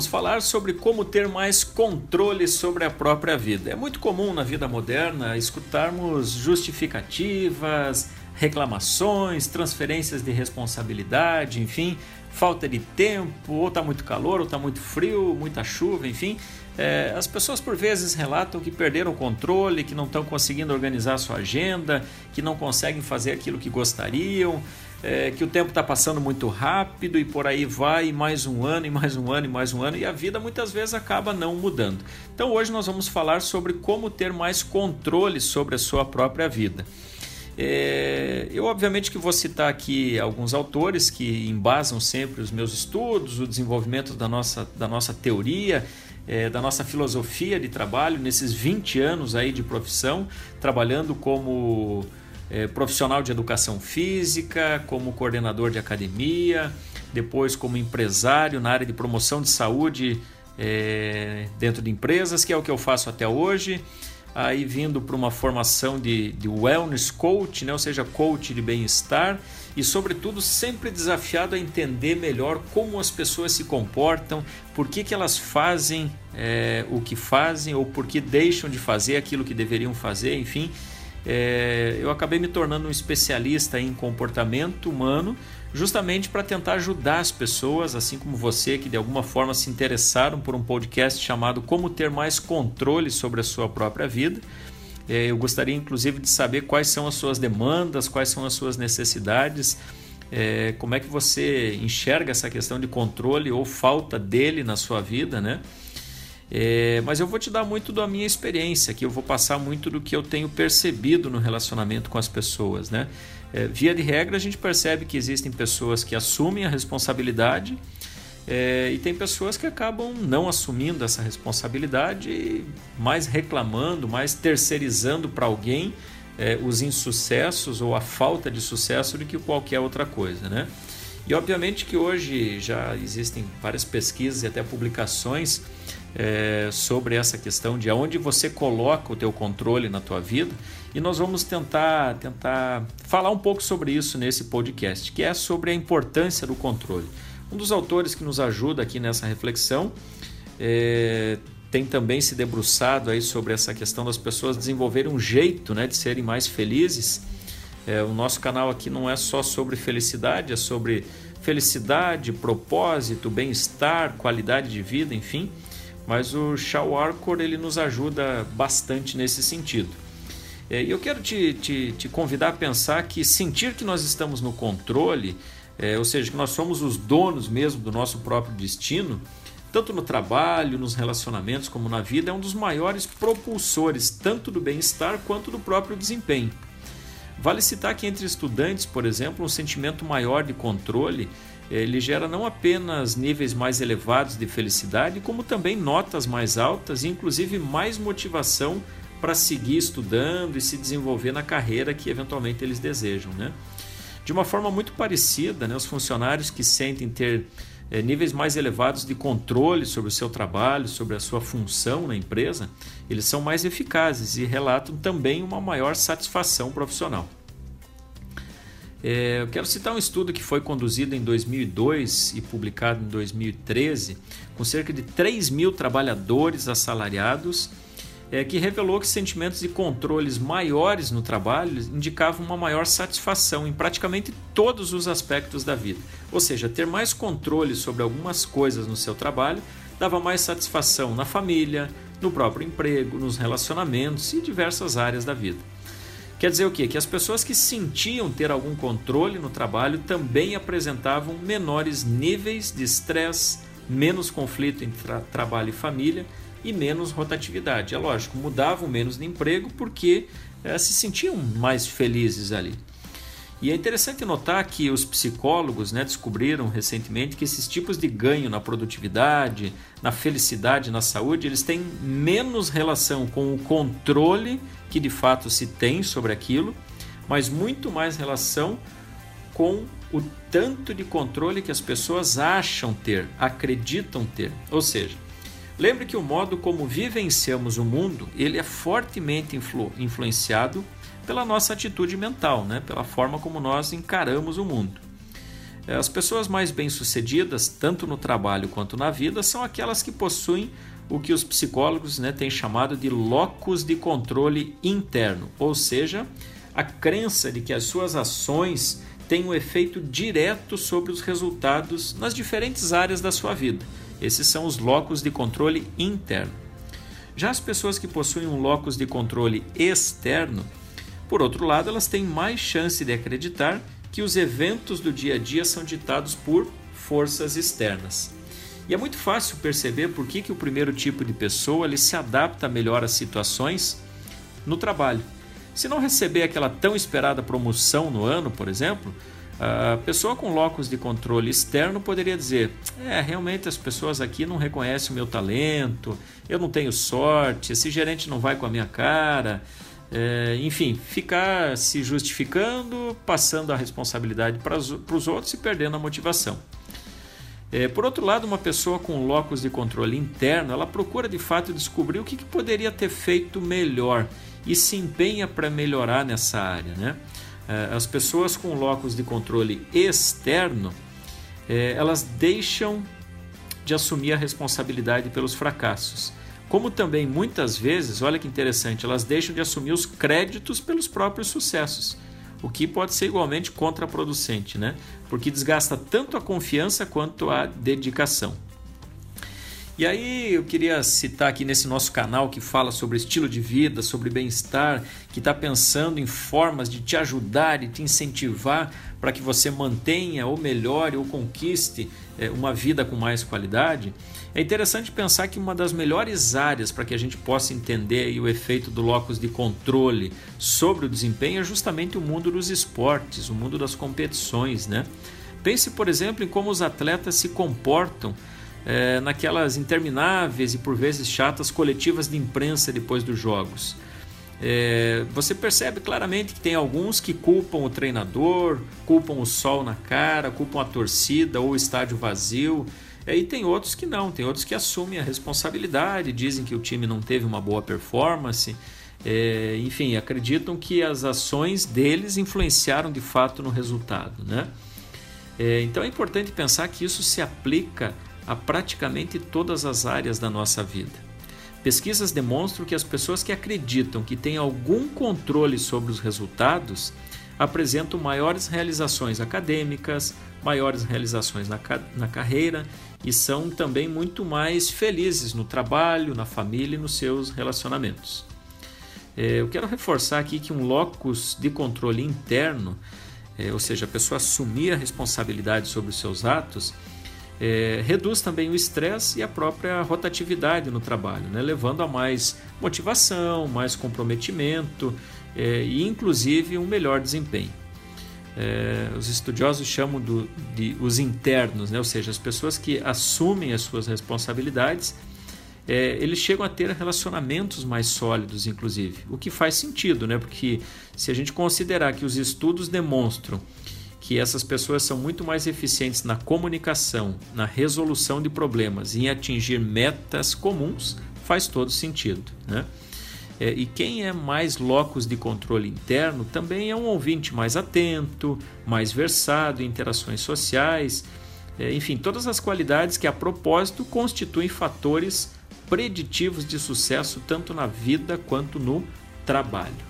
vamos falar sobre como ter mais controle sobre a própria vida. É muito comum na vida moderna escutarmos justificativas, reclamações, transferências de responsabilidade, enfim, falta de tempo, ou está muito calor, ou está muito frio, muita chuva, enfim. É, as pessoas por vezes relatam que perderam o controle, que não estão conseguindo organizar sua agenda, que não conseguem fazer aquilo que gostariam, é, que o tempo está passando muito rápido e por aí vai, mais um ano, e mais um ano, e mais um ano, e a vida muitas vezes acaba não mudando. Então hoje nós vamos falar sobre como ter mais controle sobre a sua própria vida. É, eu obviamente que vou citar aqui alguns autores que embasam sempre os meus estudos, o desenvolvimento da nossa, da nossa teoria, é, da nossa filosofia de trabalho nesses 20 anos aí de profissão, trabalhando como é, profissional de educação física, como coordenador de academia, depois como empresário na área de promoção de saúde é, dentro de empresas, que é o que eu faço até hoje. Aí vindo para uma formação de, de wellness coach, né? ou seja, coach de bem-estar e, sobretudo, sempre desafiado a entender melhor como as pessoas se comportam, por que, que elas fazem é, o que fazem ou por que deixam de fazer aquilo que deveriam fazer, enfim é, eu acabei me tornando um especialista em comportamento humano, justamente para tentar ajudar as pessoas, assim como você, que de alguma forma se interessaram por um podcast chamado Como Ter Mais Controle sobre a Sua Própria Vida. É, eu gostaria, inclusive, de saber quais são as suas demandas, quais são as suas necessidades. É, como é que você enxerga essa questão de controle ou falta dele na sua vida, né? É, mas eu vou te dar muito da minha experiência, que eu vou passar muito do que eu tenho percebido no relacionamento com as pessoas. Né? É, via de regra, a gente percebe que existem pessoas que assumem a responsabilidade é, e tem pessoas que acabam não assumindo essa responsabilidade, mais reclamando, mais terceirizando para alguém é, os insucessos ou a falta de sucesso do que qualquer outra coisa. Né? E obviamente que hoje já existem várias pesquisas e até publicações é, sobre essa questão de aonde você coloca o teu controle na tua vida e nós vamos tentar tentar falar um pouco sobre isso nesse podcast, que é sobre a importância do controle. Um dos autores que nos ajuda aqui nessa reflexão é, tem também se debruçado aí sobre essa questão das pessoas desenvolverem um jeito né, de serem mais felizes. É, o nosso canal aqui não é só sobre felicidade, é sobre felicidade, propósito, bem-estar, qualidade de vida, enfim. Mas o Shaw Arcor ele nos ajuda bastante nesse sentido. É, e eu quero te, te, te, convidar a pensar que sentir que nós estamos no controle, é, ou seja, que nós somos os donos mesmo do nosso próprio destino, tanto no trabalho, nos relacionamentos como na vida, é um dos maiores propulsores tanto do bem-estar quanto do próprio desempenho. Vale citar que entre estudantes, por exemplo, um sentimento maior de controle ele gera não apenas níveis mais elevados de felicidade, como também notas mais altas e inclusive mais motivação para seguir estudando e se desenvolver na carreira que eventualmente eles desejam. Né? De uma forma muito parecida, né, os funcionários que sentem ter é, níveis mais elevados de controle sobre o seu trabalho, sobre a sua função na empresa, eles são mais eficazes e relatam também uma maior satisfação profissional. É, eu quero citar um estudo que foi conduzido em 2002 e publicado em 2013, com cerca de 3 mil trabalhadores assalariados, é, que revelou que sentimentos de controles maiores no trabalho indicavam uma maior satisfação em praticamente todos os aspectos da vida. Ou seja, ter mais controle sobre algumas coisas no seu trabalho dava mais satisfação na família, no próprio emprego, nos relacionamentos e diversas áreas da vida. Quer dizer o quê? Que as pessoas que sentiam ter algum controle no trabalho também apresentavam menores níveis de estresse, menos conflito entre tra trabalho e família e menos rotatividade. É lógico, mudavam menos de emprego porque é, se sentiam mais felizes ali. E é interessante notar que os psicólogos né, descobriram recentemente que esses tipos de ganho na produtividade, na felicidade, na saúde, eles têm menos relação com o controle que de fato se tem sobre aquilo, mas muito mais relação com o tanto de controle que as pessoas acham ter, acreditam ter. Ou seja, lembre que o modo como vivenciamos o mundo, ele é fortemente influ influenciado pela nossa atitude mental, né? pela forma como nós encaramos o mundo. É, as pessoas mais bem-sucedidas, tanto no trabalho quanto na vida, são aquelas que possuem o que os psicólogos né, têm chamado de locus de controle interno, ou seja, a crença de que as suas ações têm um efeito direto sobre os resultados nas diferentes áreas da sua vida. Esses são os locus de controle interno. Já as pessoas que possuem um locus de controle externo, por outro lado, elas têm mais chance de acreditar que os eventos do dia a dia são ditados por forças externas. E é muito fácil perceber por que, que o primeiro tipo de pessoa ele se adapta melhor às situações no trabalho. Se não receber aquela tão esperada promoção no ano, por exemplo, a pessoa com locus de controle externo poderia dizer: é, realmente as pessoas aqui não reconhecem o meu talento, eu não tenho sorte, esse gerente não vai com a minha cara. É, enfim, ficar se justificando, passando a responsabilidade para os outros e perdendo a motivação. É, por outro lado, uma pessoa com locus de controle interno, ela procura de fato descobrir o que, que poderia ter feito melhor e se empenha para melhorar nessa área. Né? É, as pessoas com locus de controle externo, é, elas deixam de assumir a responsabilidade pelos fracassos. Como também muitas vezes, olha que interessante, elas deixam de assumir os créditos pelos próprios sucessos o que pode ser igualmente contraproducente, né? porque desgasta tanto a confiança quanto a dedicação. E aí eu queria citar aqui nesse nosso canal que fala sobre estilo de vida, sobre bem-estar, que está pensando em formas de te ajudar e te incentivar para que você mantenha ou melhore ou conquiste é, uma vida com mais qualidade. É interessante pensar que uma das melhores áreas para que a gente possa entender o efeito do locus de controle sobre o desempenho é justamente o mundo dos esportes, o mundo das competições. Né? Pense, por exemplo, em como os atletas se comportam é, naquelas intermináveis e por vezes chatas coletivas de imprensa depois dos jogos. É, você percebe claramente que tem alguns que culpam o treinador, culpam o sol na cara, culpam a torcida ou o estádio vazio. É, e tem outros que não, tem outros que assumem a responsabilidade, dizem que o time não teve uma boa performance, é, enfim, acreditam que as ações deles influenciaram de fato no resultado. Né? É, então é importante pensar que isso se aplica a praticamente todas as áreas da nossa vida. Pesquisas demonstram que as pessoas que acreditam que têm algum controle sobre os resultados apresentam maiores realizações acadêmicas, maiores realizações na, na carreira e são também muito mais felizes no trabalho, na família e nos seus relacionamentos. É, eu quero reforçar aqui que um locus de controle interno, é, ou seja, a pessoa assumir a responsabilidade sobre os seus atos, é, reduz também o estresse e a própria rotatividade no trabalho, né? levando a mais motivação, mais comprometimento é, e, inclusive, um melhor desempenho. É, os estudiosos chamam do, de os internos, né? ou seja, as pessoas que assumem as suas responsabilidades, é, eles chegam a ter relacionamentos mais sólidos, inclusive, o que faz sentido, né? porque se a gente considerar que os estudos demonstram que essas pessoas são muito mais eficientes na comunicação, na resolução de problemas em atingir metas comuns, faz todo sentido. Né? É, e quem é mais locus de controle interno também é um ouvinte mais atento, mais versado em interações sociais, é, enfim, todas as qualidades que, a propósito, constituem fatores preditivos de sucesso tanto na vida quanto no trabalho.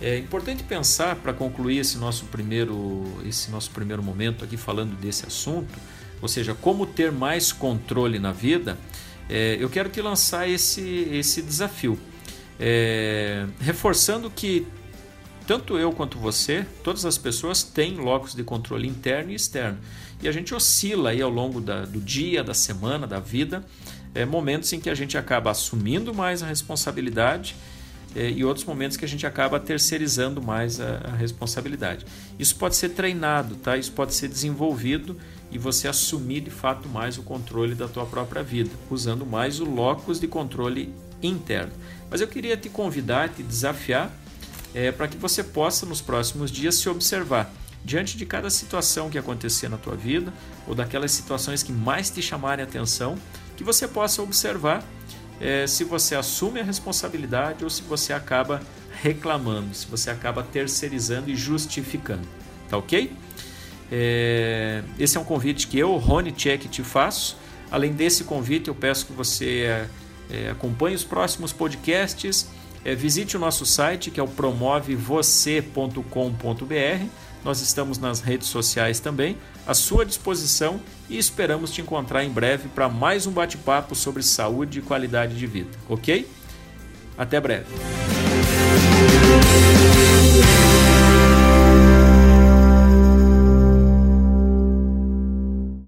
É importante pensar para concluir esse nosso primeiro esse nosso primeiro momento aqui falando desse assunto, ou seja, como ter mais controle na vida. É, eu quero te lançar esse esse desafio, é, reforçando que tanto eu quanto você, todas as pessoas têm locos de controle interno e externo. E a gente oscila aí ao longo da, do dia, da semana, da vida, é, momentos em que a gente acaba assumindo mais a responsabilidade e outros momentos que a gente acaba terceirizando mais a, a, responsabilidade. Isso pode ser treinado, tá? Isso pode ser desenvolvido e você assumir de fato mais o controle da tua própria vida, usando mais o locus de controle interno. Mas eu queria te convidar, te desafiar é, para que você possa nos próximos dias se observar diante de cada situação que acontecer na tua vida ou daquelas situações que mais te chamarem atenção, que você possa observar é, se você assume a responsabilidade ou se você acaba reclamando, se você acaba terceirizando e justificando. Tá ok? É, esse é um convite que eu, Rony Check, te faço. Além desse convite, eu peço que você é, é acompanhe os próximos podcasts, é, visite o nosso site que é o promovevocê.com.br. Nós estamos nas redes sociais também, à sua disposição e esperamos te encontrar em breve para mais um bate-papo sobre saúde e qualidade de vida, ok? Até breve.